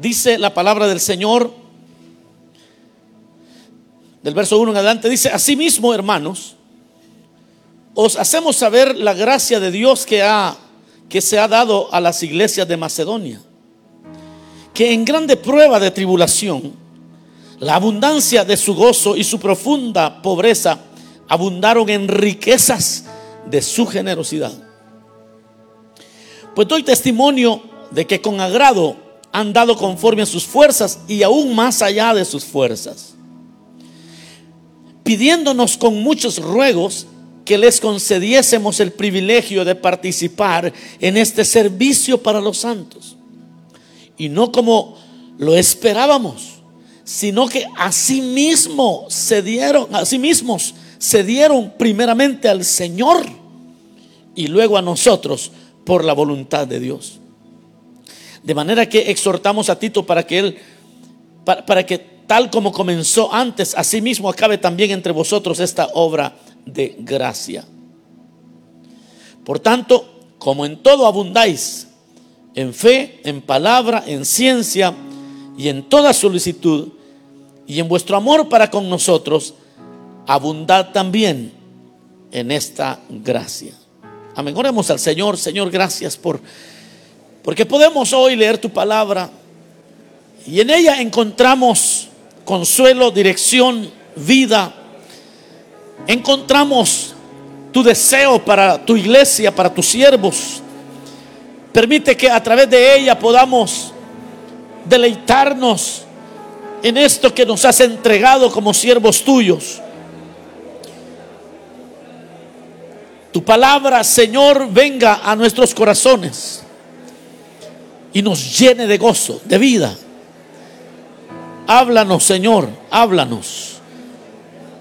dice la palabra del Señor, del verso 1 en adelante, dice, asimismo, hermanos, os hacemos saber la gracia de Dios que, ha, que se ha dado a las iglesias de Macedonia, que en grande prueba de tribulación, la abundancia de su gozo y su profunda pobreza abundaron en riquezas de su generosidad. Pues doy testimonio de que con agrado han dado conforme a sus fuerzas y aún más allá de sus fuerzas, pidiéndonos con muchos ruegos que les concediésemos el privilegio de participar en este servicio para los santos. Y no como lo esperábamos, sino que asimismo se dieron, a sí mismos se dieron primeramente al Señor y luego a nosotros por la voluntad de Dios. De manera que exhortamos a Tito para que él, para, que tal como comenzó antes, asimismo acabe también entre vosotros esta obra de gracia. Por tanto, como en todo abundáis, en fe, en palabra, en ciencia y en toda solicitud, y en vuestro amor para con nosotros, abundad también en esta gracia. Amén. Oremos al Señor. Señor, gracias por porque podemos hoy leer tu palabra y en ella encontramos consuelo, dirección, vida. Encontramos tu deseo para tu iglesia, para tus siervos. Permite que a través de ella podamos deleitarnos en esto que nos has entregado como siervos tuyos. Tu palabra, Señor, venga a nuestros corazones y nos llene de gozo, de vida. Háblanos, Señor, háblanos.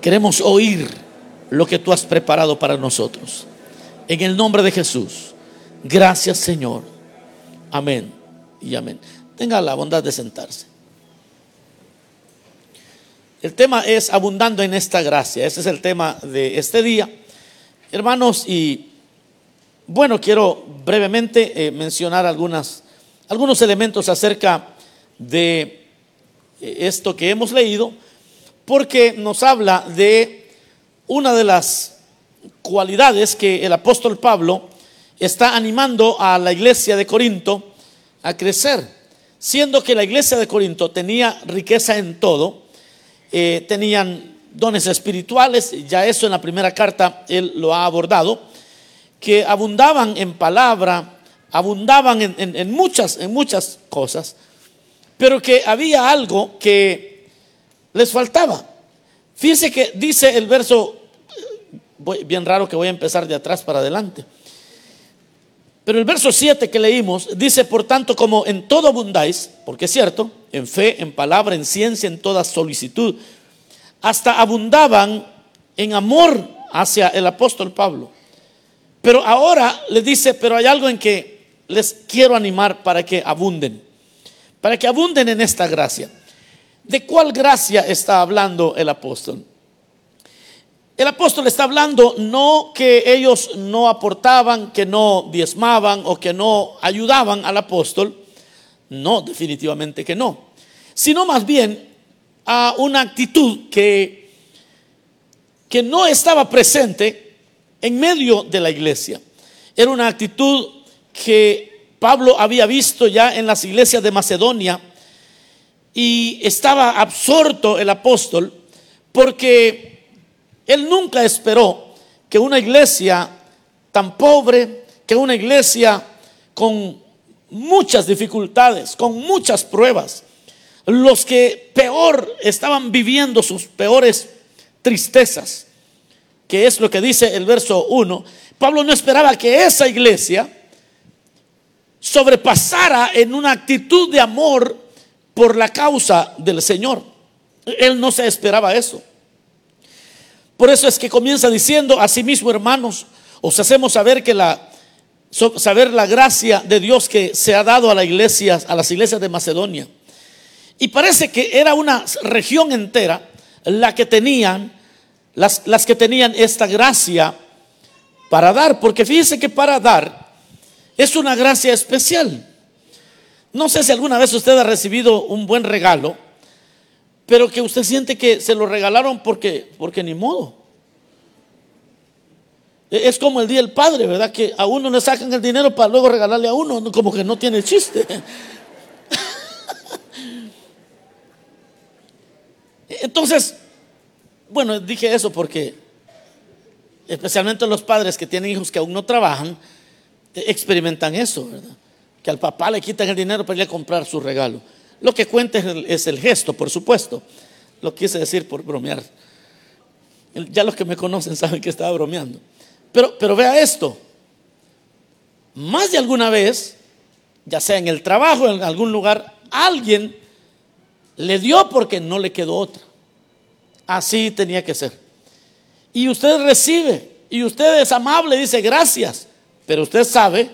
Queremos oír lo que tú has preparado para nosotros. En el nombre de Jesús. Gracias, Señor. Amén y amén. Tenga la bondad de sentarse. El tema es abundando en esta gracia. Ese es el tema de este día. Hermanos, y bueno, quiero brevemente eh, mencionar algunas, algunos elementos acerca de eh, esto que hemos leído, porque nos habla de una de las cualidades que el apóstol Pablo está animando a la iglesia de Corinto a crecer, siendo que la iglesia de Corinto tenía riqueza en todo, eh, tenían dones espirituales, ya eso en la primera carta él lo ha abordado, que abundaban en palabra, abundaban en, muchas, en muchas cosas, pero que había algo que les faltaba. Fíjense que dice el verso, bien raro que voy a empezar de atrás para adelante. Pero el verso 7 que leímos dice, por tanto, como en todo abundáis, porque es cierto, en fe, en palabra, en ciencia, en toda solicitud, hasta abundaban en amor hacia el apóstol Pablo. Pero ahora le dice, pero hay algo en que les quiero animar para que abunden, para que abunden en esta gracia. ¿De cuál gracia está hablando el apóstol? El apóstol está hablando no que ellos no aportaban, que no diezmaban o que no ayudaban al apóstol. No, definitivamente que no. Sino más bien a una actitud que, que no estaba presente en medio de la iglesia. Era una actitud que Pablo había visto ya en las iglesias de Macedonia y estaba absorto el apóstol porque él nunca esperó que una iglesia tan pobre, que una iglesia con muchas dificultades, con muchas pruebas, los que peor estaban viviendo sus peores tristezas, que es lo que dice el verso 1, Pablo no esperaba que esa iglesia sobrepasara en una actitud de amor por la causa del Señor. Él no se esperaba eso. Por eso es que comienza diciendo, asimismo hermanos, os hacemos saber que la saber la gracia de Dios que se ha dado a la iglesia, a las iglesias de Macedonia y parece que era una región entera la que tenían, las, las que tenían esta gracia para dar, porque fíjense que para dar es una gracia especial. No sé si alguna vez usted ha recibido un buen regalo, pero que usted siente que se lo regalaron porque, porque ni modo. E, es como el día del padre, ¿verdad? Que a uno le sacan el dinero para luego regalarle a uno, como que no tiene chiste. Entonces, bueno, dije eso porque especialmente los padres que tienen hijos que aún no trabajan, experimentan eso, ¿verdad? Que al papá le quitan el dinero para ir a comprar su regalo. Lo que cuenta es el, gesto, por supuesto. Lo quise decir por bromear. Ya los que me conocen saben que estaba bromeando. Pero, pero vea esto. Más de alguna vez, ya sea en el trabajo, en algún lugar, alguien le dio porque no le quedó otra. Así tenía que ser. Y usted recibe, y usted es amable, dice gracias, pero usted sabe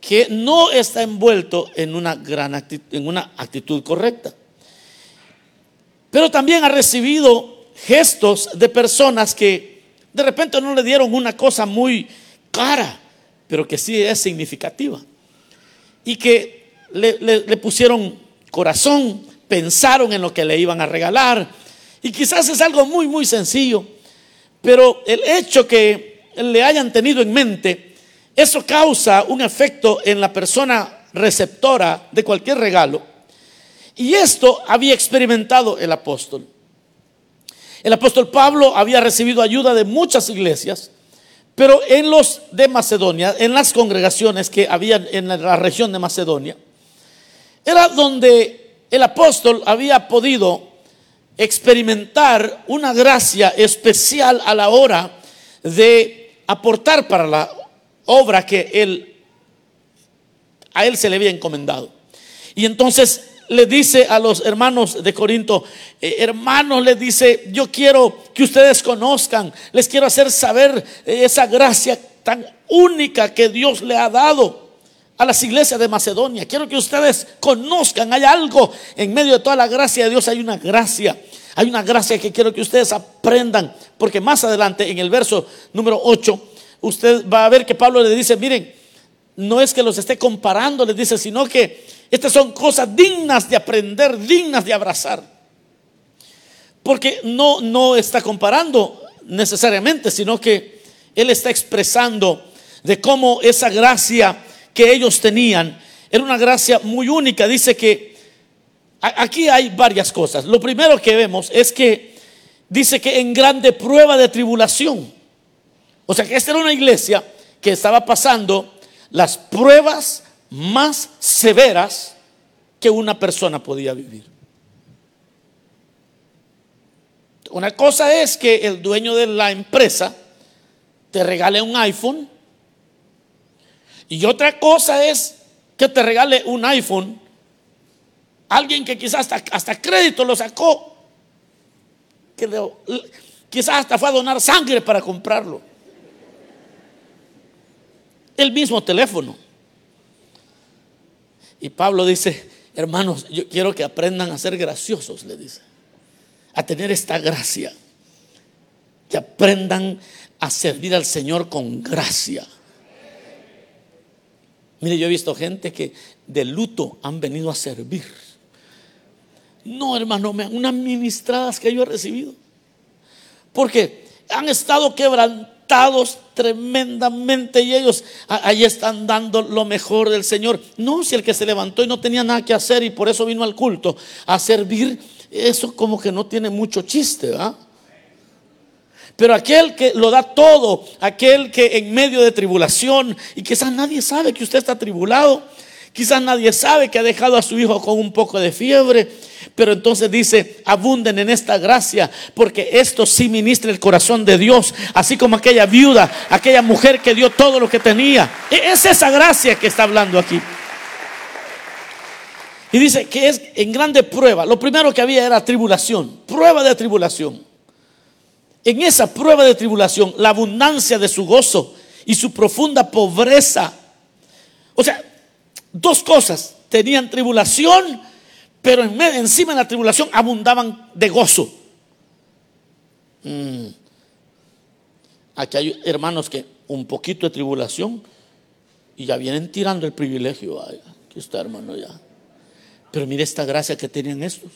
que no está envuelto en una, gran actitud, en una actitud correcta. Pero también ha recibido gestos de personas que de repente no le dieron una cosa muy cara, pero que sí es significativa. Y que le, le pusieron corazón, pensaron en lo que le iban a regalar. Y quizás es algo muy, muy sencillo. Pero el hecho que le hayan tenido en mente, eso causa un efecto en la persona receptora de cualquier regalo. Y esto había experimentado el apóstol. El apóstol Pablo había recibido ayuda de muchas iglesias, pero en los de Macedonia, en las congregaciones que había en la región de Macedonia, era donde el apóstol había podido experimentar una gracia especial a la hora de aportar para la obra que él a él se le había encomendado. Y entonces le dice a los hermanos de Corinto, eh, hermanos, le dice, yo quiero que ustedes conozcan, les quiero hacer saber esa gracia tan única que Dios le ha dado a las iglesias de Macedonia. Quiero que ustedes conozcan, hay algo en medio de toda la gracia de Dios, hay una gracia. Hay una gracia que quiero que ustedes aprendan, porque más adelante en el verso número 8, usted va a ver que Pablo le dice, miren, no es que los esté comparando, les dice, sino que estas son cosas dignas de aprender, dignas de abrazar. Porque no, no está comparando necesariamente, sino que él está expresando de cómo esa gracia que ellos tenían era una gracia muy única. Dice que aquí hay varias cosas. Lo primero que vemos es que dice que en grande prueba de tribulación. O sea que esta era una iglesia que estaba pasando las pruebas más severas que una persona podía vivir. Una cosa es que el dueño de la empresa te regale un iPhone y otra cosa es que te regale un iPhone alguien que quizás hasta, crédito lo sacó, que quizás hasta fue a donar sangre para comprarlo. El mismo teléfono. Y Pablo dice, hermanos, yo quiero que aprendan a ser graciosos, le dice, a tener esta gracia, que aprendan a servir al Señor con gracia. Mire, yo he visto gente que de luto han venido a servir. No, hermano, unas ministradas que yo he recibido. Porque han estado tremendamente y ellos ahí están dando lo mejor del Señor. No, si el que se levantó y no tenía nada que hacer y por eso vino al culto a servir, eso como que no tiene mucho chiste, ¿verdad? Pero aquel que lo da todo, aquel que en medio de tribulación y quizás nadie sabe que usted está tribulado, quizás nadie sabe que ha dejado a su hijo con un poco de fiebre, pero entonces dice, abunden en esta gracia, porque esto sí ministra el corazón de Dios, así como aquella viuda, aquella mujer que dio todo lo que tenía. E-, es esa gracia que está hablando aquí. Y dice que es en grande prueba. Lo primero que había era tribulación, prueba de tribulación. En esa prueba de tribulación, la abundancia de su gozo y su profunda pobreza. O sea, dos cosas. Tenían tribulación pero en encima de la tribulación abundaban de gozo. Mm. Aquí hay hermanos que un poquito de tribulación y ya vienen tirando el privilegio. Aquí está, hermano, ya. Pero mire esta gracia que tenían estos.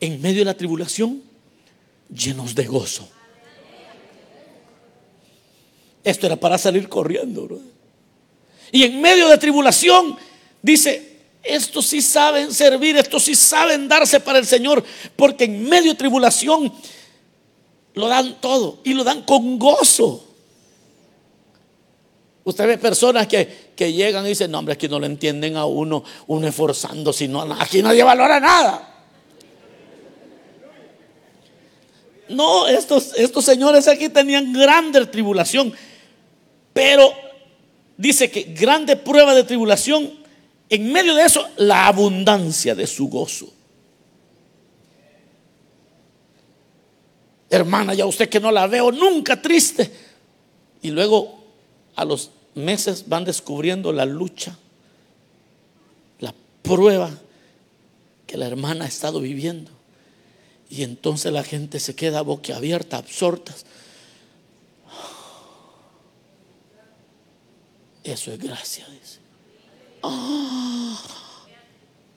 En medio de la tribulación, llenos de gozo. Esto era para salir corriendo, bro. Y en medio de tribulación, dice, estos sí saben servir, estos sí saben darse para el Señor, porque en medio de tribulación lo dan todo y lo dan con gozo. Usted ve personas que, llegan y dicen, no, hombre, aquí no lo entienden a uno, uno esforzando, sino aquí nadie valora nada. No, estos, estos señores aquí tenían grande tribulación, pero dice que grande prueba de tribulación, en medio de eso, la abundancia de su gozo. Hermana, ya usted que no la veo nunca triste. Y luego a los meses van descubriendo la lucha, la prueba que la hermana ha estado viviendo. Y entonces la gente se queda boquiabierta, absortas. Eso es gracia, dice. Ah.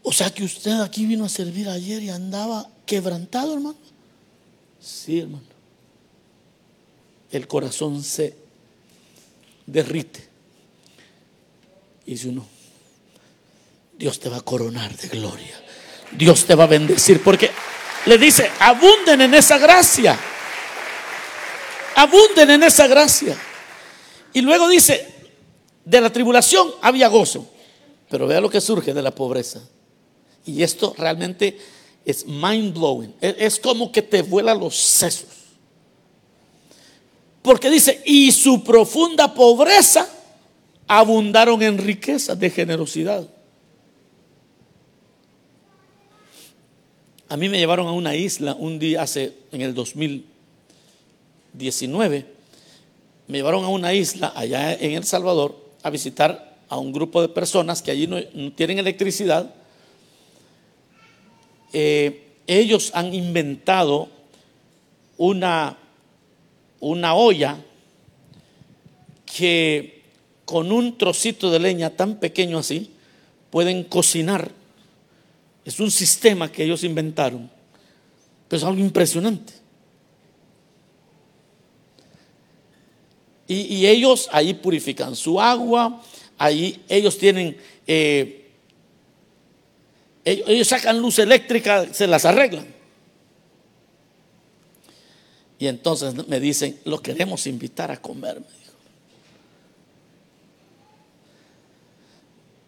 o sea que usted aquí vino a servir ayer y andaba quebrantado, hermano. Sí, hermano. El corazón se derrite. Y dice uno, Dios te va a coronar de gloria. Dios te va a bendecir. Porque le dice, abunden en esa gracia. Abunden en esa gracia. Y luego dice, de la tribulación había gozo. Pero vea lo que surge de la pobreza. Y esto realmente es mind blowing. Es como que te vuela los sesos. Porque dice, y su profunda pobreza abundaron en riqueza de generosidad. A mí me llevaron a una isla un día hace, en el 2019, me llevaron a una isla allá en El Salvador a visitar a un grupo de personas que allí no, tienen electricidad. Eh, ellos han inventado una, una olla que con un trocito de leña tan pequeño así pueden cocinar. Es un sistema que ellos inventaron, pero es algo impresionante. Y, ellos ahí purifican su agua, ahí ellos tienen, eh, ellos sacan luz eléctrica, se las arreglan. Y entonces me dicen, lo queremos invitar a comer, me dijo.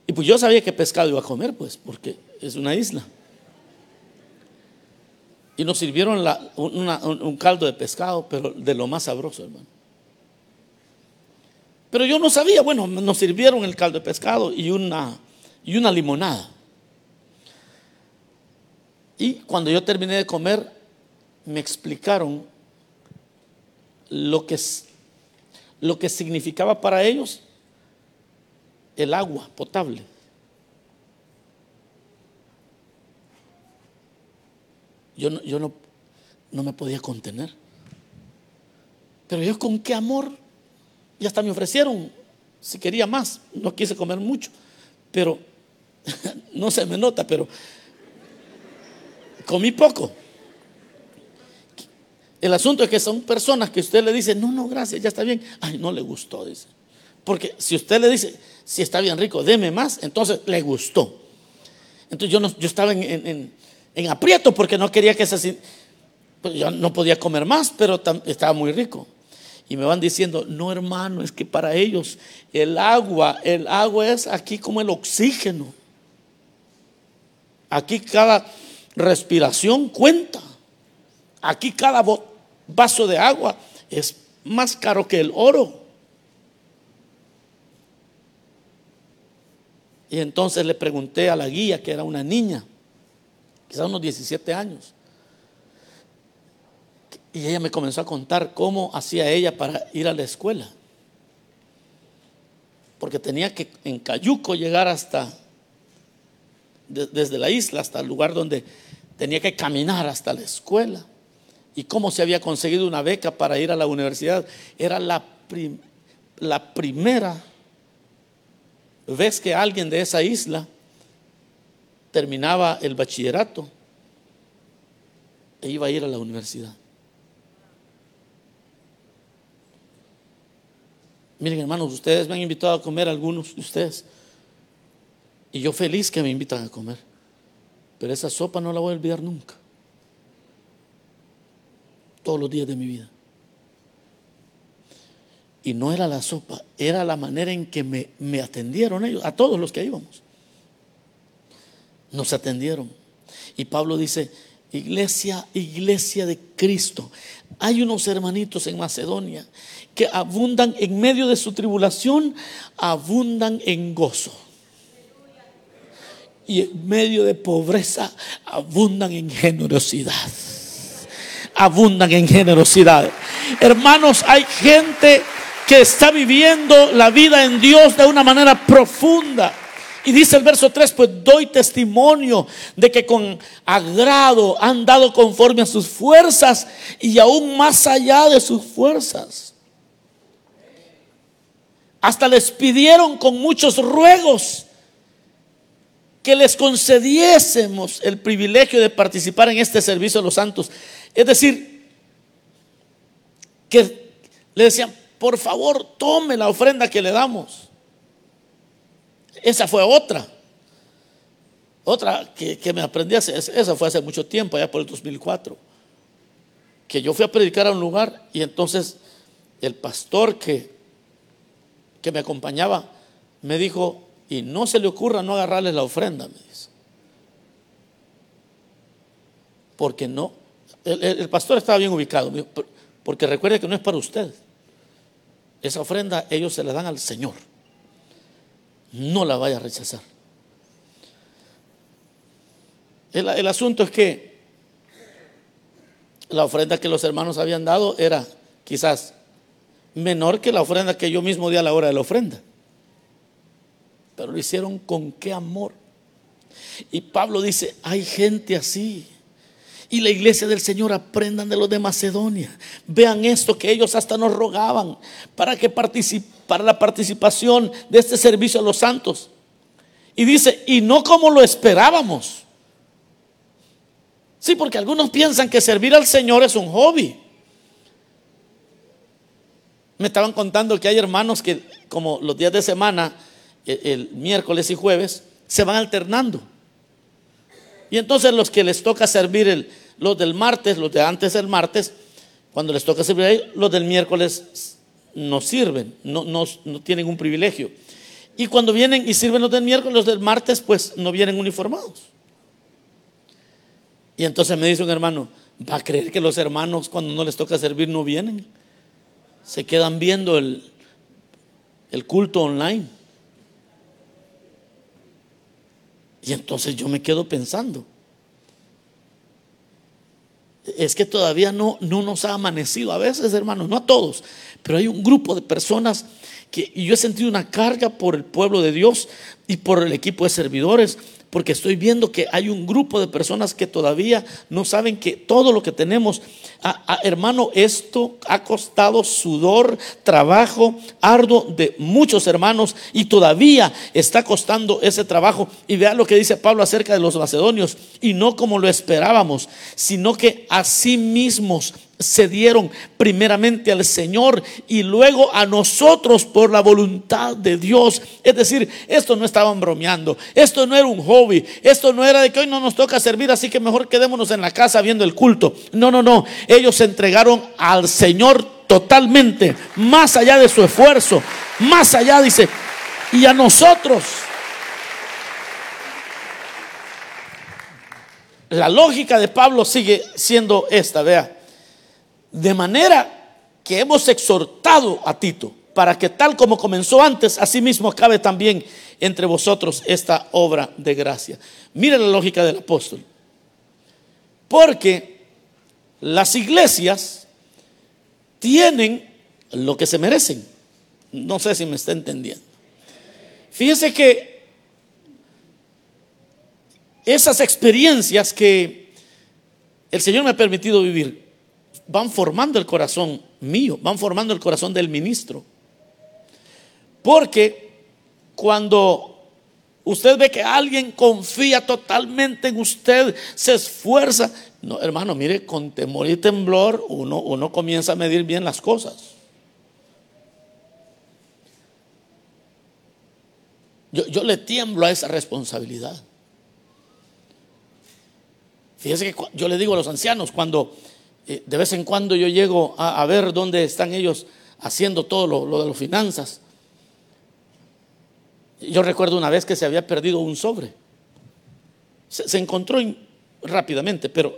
Y pues yo sabía que pescado iba a comer, pues, porque es una isla. Y nos sirvieron un caldo de pescado, pero de lo más sabroso, hermano. Pero yo no sabía, bueno, nos sirvieron el caldo de pescado y una, y una limonada. Y cuando yo terminé de comer, me explicaron lo que, lo que significaba para ellos el agua potable. Yo no, yo no, no me podía contener. Pero yo con qué amor y hasta me ofrecieron si quería más. No quise comer mucho, pero no se me nota, pero comí poco. El asunto es que son personas que usted le dice, no, no, gracias, ya está bien. Ay, no le gustó, dice. Porque si usted le dice, si está bien rico, deme más, entonces le gustó. Entonces yo, no, yo estaba en, aprieto porque no quería que se... Pues yo no podía comer más, pero estaba muy rico. Y me van diciendo, no hermano, es que para ellos el agua, el agua es aquí como el oxígeno. Aquí cada respiración cuenta. Aquí cada vaso de agua es más caro que el oro. Y entonces le pregunté a la guía, que era una niña, quizás unos 17 años, y ella me comenzó a contar cómo hacía ella para ir a la escuela. Porque tenía que en Cayuco llegar hasta, desde la isla hasta el lugar donde tenía que caminar hasta la escuela. Y cómo se había conseguido una beca para ir a la universidad. Era la, la primera, ves que alguien de esa isla terminaba el bachillerato e iba a ir a la universidad. Miren, hermanos, ustedes me han invitado a comer algunos de ustedes. Y yo feliz que me invitan a comer. Pero esa sopa no la voy a olvidar nunca. Todos los días de mi vida. Y no era la sopa, era la manera en que me, me atendieron ellos, a todos los que íbamos. Nos atendieron. Y Pablo dice, iglesia, iglesia de Cristo. Hay unos hermanitos en Macedonia que abundan en medio de su tribulación, abundan en gozo. Y en medio de pobreza, abundan en generosidad. Abundan en generosidad. Hermanos, hay gente que está viviendo la vida en Dios de una manera profunda. Y dice el verso 3, pues doy testimonio de que con agrado han dado conforme a sus fuerzas y aún más allá de sus fuerzas. Hasta les pidieron con muchos ruegos que les concediésemos el privilegio de participar en este servicio de los santos. Es decir, que le decían, por favor, tome la ofrenda que le damos. Esa fue otra. Otra que, me aprendí, esa fue hace mucho tiempo, allá por el 2004. Que yo fui a predicar a un lugar y entonces el pastor que, que me acompañaba me dijo, y no se le ocurra no agarrarle la ofrenda, me dice. Porque no, el, el pastor estaba bien ubicado, porque recuerde que no es para usted. Esa ofrenda ellos se la dan al Señor no la vaya a rechazar. El, asunto es que la ofrenda que los hermanos habían dado era quizás menor que la ofrenda que yo mismo di a la hora de la ofrenda. Pero lo hicieron con qué amor. Y Pablo dice, hay gente así. Y la iglesia del Señor aprendan de los de Macedonia. Vean esto que ellos hasta nos rogaban para que para la participación de este servicio a los santos. Y dice, y no como lo esperábamos. Sí, porque algunos piensan que servir al Señor es un hobby. Me estaban contando que hay hermanos que como los días de semana, el, el miércoles y jueves, se van alternando. Y entonces los que les toca servir el, los del martes, los de antes del martes, cuando les toca servir ahí, los del miércoles no sirven, no, tienen un privilegio. Y cuando vienen y sirven los del miércoles, los del martes, pues no vienen uniformados. Y entonces me dice un hermano, ¿va a creer que los hermanos cuando no les toca servir no vienen? Se quedan viendo el culto online. Y entonces yo me quedo pensando, es que todavía no, no nos ha amanecido, a veces hermanos, no a todos, pero hay un grupo de personas que y yo he sentido una carga por el pueblo de Dios y por el equipo de servidores porque estoy viendo que hay un grupo de personas que todavía no saben que todo lo que tenemos, hermano, esto ha costado sudor, trabajo arduo de muchos hermanos y todavía está costando ese trabajo. Y vean lo que dice Pablo acerca de los macedonios, y no como lo esperábamos, sino que a sí mismos se dieron primeramente al Señor y luego a nosotros por la voluntad de Dios. Es decir, esto no estaban bromeando, esto no era un hobby, esto no era de que hoy no nos toca servir, así que mejor quedémonos en la casa viendo el culto. No, no, no, ellos se entregaron al Señor totalmente, más allá de su esfuerzo, más allá, dice, y a nosotros. La lógica de Pablo sigue siendo esta, vea. De manera que hemos exhortado a Tito para que tal como comenzó antes, así mismo acabe también entre vosotros esta obra de gracia. Mire la lógica del apóstol. Porque las iglesias tienen lo que se merecen. No sé si me está entendiendo. Fíjese que esas experiencias que el Señor me ha permitido vivir, van formando el corazón mío, van formando el corazón del ministro. Porque cuando usted ve que alguien confía totalmente en usted, se esfuerza. No, hermano, mire, con temor y temblor uno, uno comienza a medir bien las cosas. Yo, le tiemblo a esa responsabilidad. Fíjese que yo le digo a los ancianos, cuando de vez en cuando yo llego a, ver dónde están ellos haciendo todo lo, de las finanzas. Yo recuerdo una vez que se había perdido un sobre. Se, encontró rápidamente, pero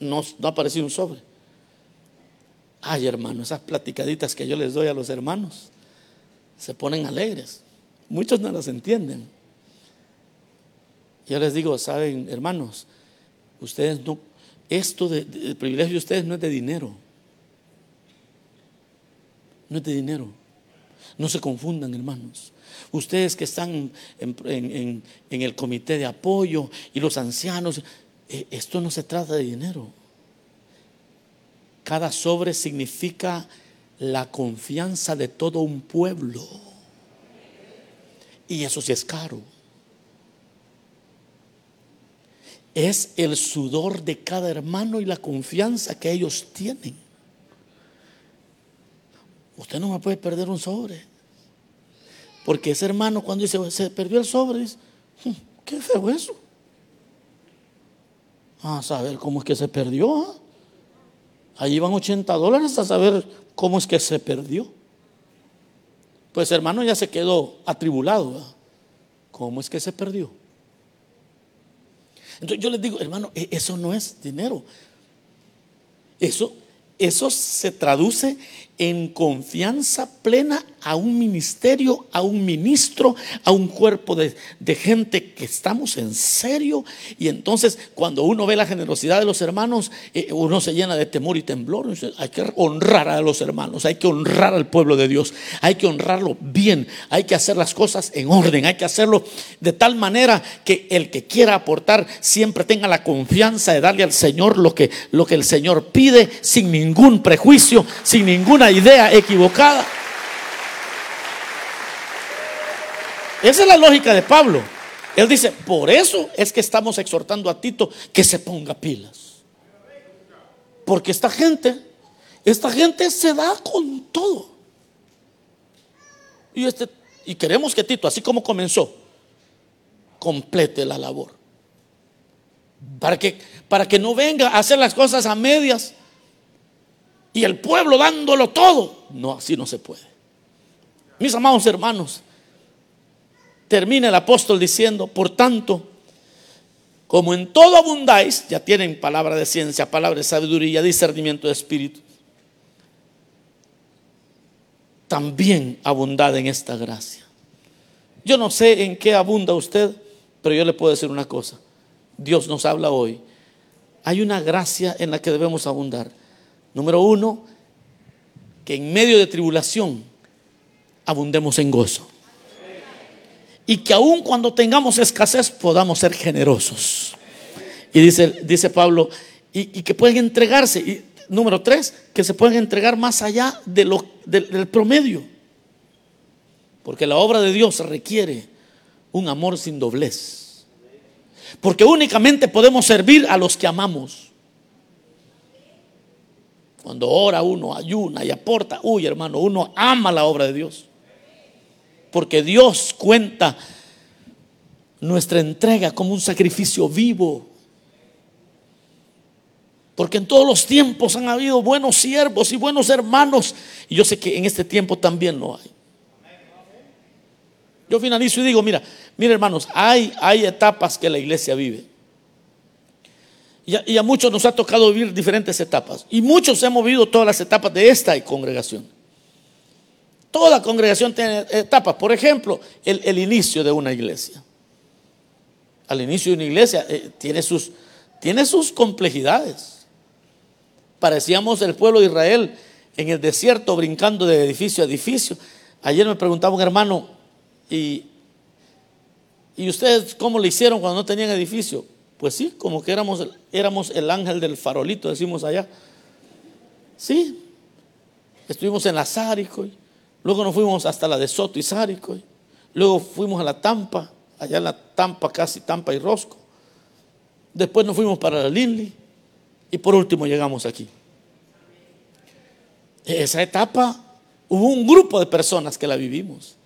no, no apareció un sobre. Ay, hermano, esas platicaditas que yo les doy a los hermanos se ponen alegres. Muchos no las entienden. Yo les digo, saben, hermanos, ustedes no, esto de, privilegio de ustedes no es de dinero. No es de dinero. No se confundan, hermanos. Ustedes que están en, el comité de apoyo y los ancianos, eh, esto no se trata de dinero. Cada sobre significa la confianza de todo un pueblo. Y eso sí es caro. Es el sudor de cada hermano y la confianza que ellos tienen. Usted no me puede perder un sobre. Porque ese hermano cuando dice, se perdió el sobre, dice, hmm, qué feo eso. A saber cómo es que se perdió. ¿ah? Ahí van 80 dólares a saber cómo es que se perdió. Pues hermano ya se quedó atribulado. ¿Cómo es que se perdió? Entonces yo les digo, hermano, e-, eso no es dinero. Eso, eso se traduce en confianza plena a un ministerio, a un ministro, a un cuerpo de, gente que estamos en serio. Y entonces cuando uno ve la generosidad de los hermanos, eh, uno se llena de temor y temblor. Hay que honrar a los hermanos, hay que honrar al pueblo de Dios, hay que honrarlo bien, hay que hacer las cosas en orden, hay que hacerlo de tal manera que el que quiera aportar siempre tenga la confianza de darle al Señor lo que, lo que el Señor pide sin ningún prejuicio, sin ninguna idea equivocada. Esa es la lógica de Pablo. Él dice, por eso es que estamos exhortando a Tito que se ponga pilas. Porque esta gente, esta gente se da con todo. Y, este, y queremos que Tito, así como comenzó, complete la labor. Para que, para que no venga a hacer las cosas a medias y el pueblo dándolo todo. No, así no se puede. Mis amados hermanos, termina el apóstol diciendo, por tanto, como en todo abundáis, ya tienen palabra de ciencia, palabra de sabiduría, discernimiento de espíritu, también abundad en esta gracia. Yo no sé en qué abunda usted, pero yo le puedo decir una cosa. Dios nos habla hoy. Hay una gracia en la que debemos abundar. Número uno, que en medio de tribulación abundemos en gozo. Y que aun cuando tengamos escasez podamos ser generosos. Y dice, Pablo, y, que pueden entregarse. Y número tres, que se pueden entregar más allá del promedio. Porque la obra de Dios requiere un amor sin doblez. Porque únicamente podemos servir a los que amamos. Cuando ora uno, ayuna y aporta, uy hermano, uno ama la obra de Dios. Porque Dios cuenta nuestra entrega como un sacrificio vivo. Porque en todos los tiempos han habido buenos siervos y buenos hermanos. Y yo sé que en este tiempo también lo hay. Yo finalizo y digo, mira, mira hermanos, hay, hay etapas que la iglesia vive. Y a, muchos nos ha tocado vivir diferentes etapas. Y muchos hemos vivido todas las etapas de esta congregación. Toda congregación tiene etapas. Por ejemplo, el, inicio de una iglesia. Al inicio de una iglesia eh, tiene, sus, tiene sus complejidades. Parecíamos el pueblo de Israel en el desierto brincando de edificio a edificio. Ayer me preguntaba un hermano, ¿y, ¿y ustedes cómo le hicieron cuando no tenían edificio? Pues sí, como que éramos, éramos el ángel del farolito, decimos allá. Sí, estuvimos en la Sárico, luego nos fuimos hasta la de Soto y Sárico. Luego fuimos a la Tampa, allá en la Tampa, casi Tampa y Rosco. Después nos fuimos para la Linley y por último llegamos aquí. Esa etapa hubo un grupo de personas que la vivimos.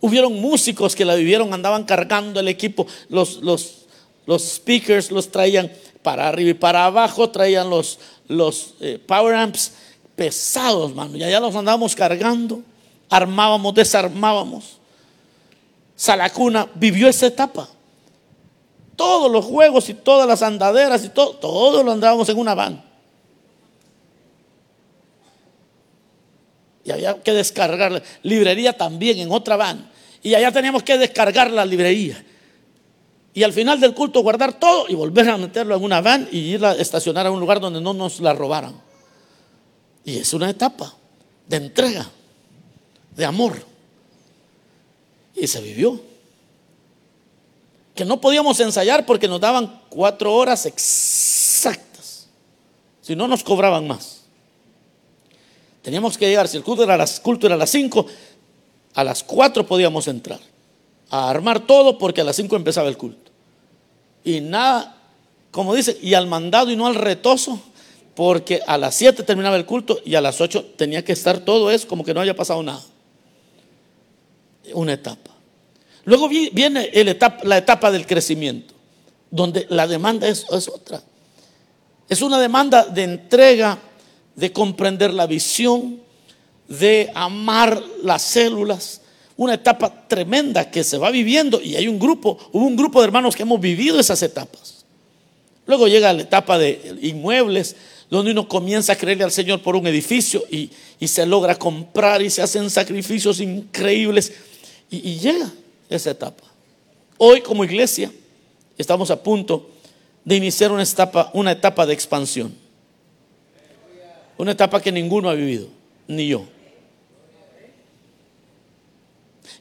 Hubieron músicos que la vivieron, andaban cargando el equipo, los, los, los speakers los traían para arriba y para abajo, traían los, los eh, power amps pesados, mano. Y allá los andábamos cargando, armábamos, desarmábamos. Salacuna vivió esa etapa. Todos los juegos y todas las andaderas y todo, todo lo andábamos en una van. Y había que descargar librería también en otra van. Y allá teníamos que descargar la librería. Y al final del culto guardar todo y volver a meterlo en una van y ir a estacionar a un lugar donde no nos la robaran. Y es una etapa de entrega, de amor. Y se vivió. Que no podíamos ensayar porque nos daban cuatro horas exactas. Si no, nos cobraban más. Teníamos que llegar, si el culto era a las, culto era a las cinco, a las cuatro podíamos entrar. A armar todo porque a las cinco empezaba el culto. Y nada, como dice, y al mandado y no al retoso, porque a las siete terminaba el culto y a las ocho tenía que estar todo eso como que no haya pasado nada. Una etapa. Luego viene la etapa del crecimiento, donde la demanda es otra. Es una demanda de entrega, de comprender la visión, de amar las células. Una etapa tremenda que se va viviendo y hay un grupo, hubo un grupo de hermanos que hemos vivido esas etapas. Luego llega la etapa de inmuebles, donde uno comienza a creerle al Señor por un edificio y, se logra comprar y se hacen sacrificios increíbles y, y llega esa etapa. Hoy como iglesia estamos a punto de iniciar una etapa, una etapa de expansión. Una etapa que ninguno ha vivido, ni yo.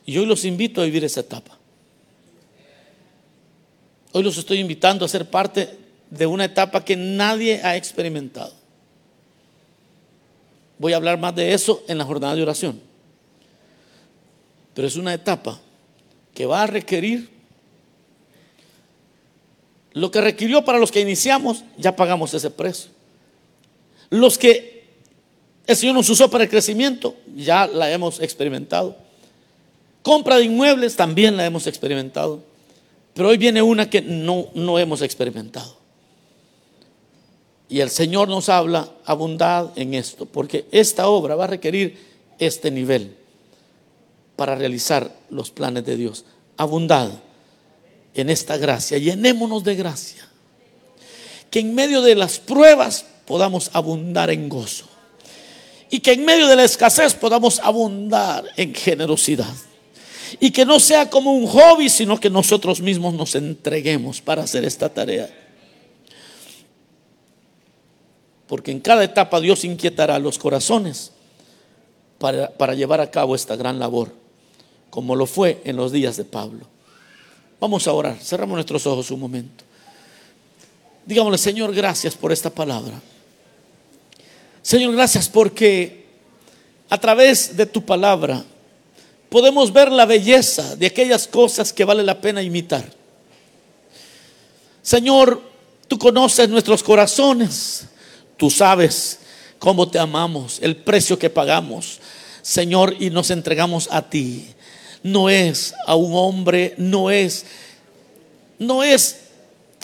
Y hoy los invito a vivir esa etapa. Hoy los estoy invitando a ser parte de una etapa que nadie ha experimentado. Voy a hablar más de eso en la jornada de oración. Pero es una etapa que va a requerir lo que requirió para los que iniciamos, ya pagamos ese precio. Los que el Señor nos usó para el crecimiento, ya la hemos experimentado. Compra de inmuebles también la hemos experimentado. Pero hoy viene una que no, no hemos experimentado. Y el Señor nos habla, abundad en esto, porque esta obra va a requerir este nivel para realizar los planes de Dios. Abundad en esta gracia, llenémonos de gracia. Que en medio de las pruebas podamos abundar en gozo. Y que en medio de la escasez podamos abundar en generosidad. Y que no sea como un hobby, sino que nosotros mismos nos entreguemos para hacer esta tarea porque en cada etapa Dios inquietará los corazones para, para, llevar a cabo esta gran labor, como lo fue en los días de Pablo. Vamos a orar, cerramos nuestros ojos un momento. Digámosle, Señor, gracias por esta palabra. Señor, gracias porque a través de tu palabra podemos ver la belleza de aquellas cosas que vale la pena imitar. Señor, tú conoces nuestros corazones. Tú sabes cómo te amamos, el precio que pagamos, Señor, y nos entregamos a ti. No es a un hombre, no es, no es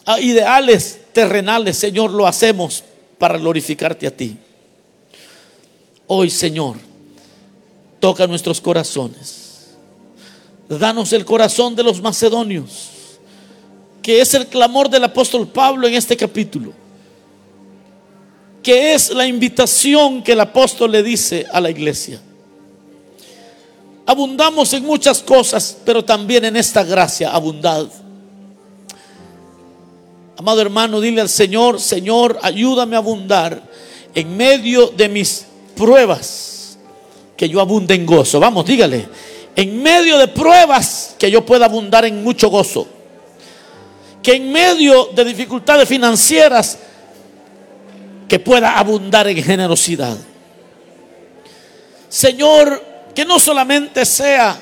a ideales terrenales, Señor, lo hacemos para glorificarte a ti. Hoy, Señor, toca nuestros corazones. Danos el corazón de los macedonios, que es el clamor del apóstol Pablo en este capítulo que es la invitación que el apóstol le dice a la iglesia. Abundamos en muchas cosas, pero también en esta gracia abundad. Amado hermano, dile al Señor, Señor, ayúdame a abundar en medio de mis pruebas, que yo abunde en gozo. Vamos, dígale, en medio de pruebas, que yo pueda abundar en mucho gozo. Que en medio de dificultades financieras, que pueda abundar en generosidad. Señor, que no solamente sea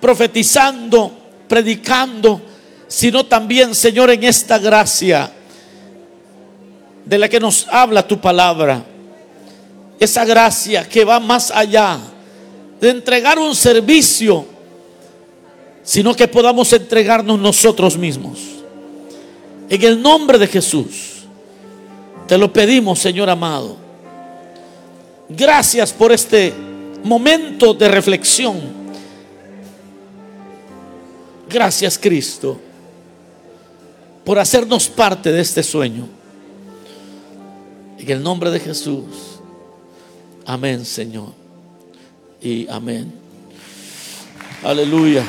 profetizando, predicando, sino también, Señor, en esta gracia de la que nos habla tu palabra. Esa gracia que va más allá de entregar un servicio, sino que podamos entregarnos nosotros mismos. En el nombre de Jesús, te lo pedimos, Señor amado. Gracias por este momento de reflexión. Gracias, Cristo, por hacernos parte de este sueño. En el nombre de Jesús. Amén, Señor. Y amén. Aleluya.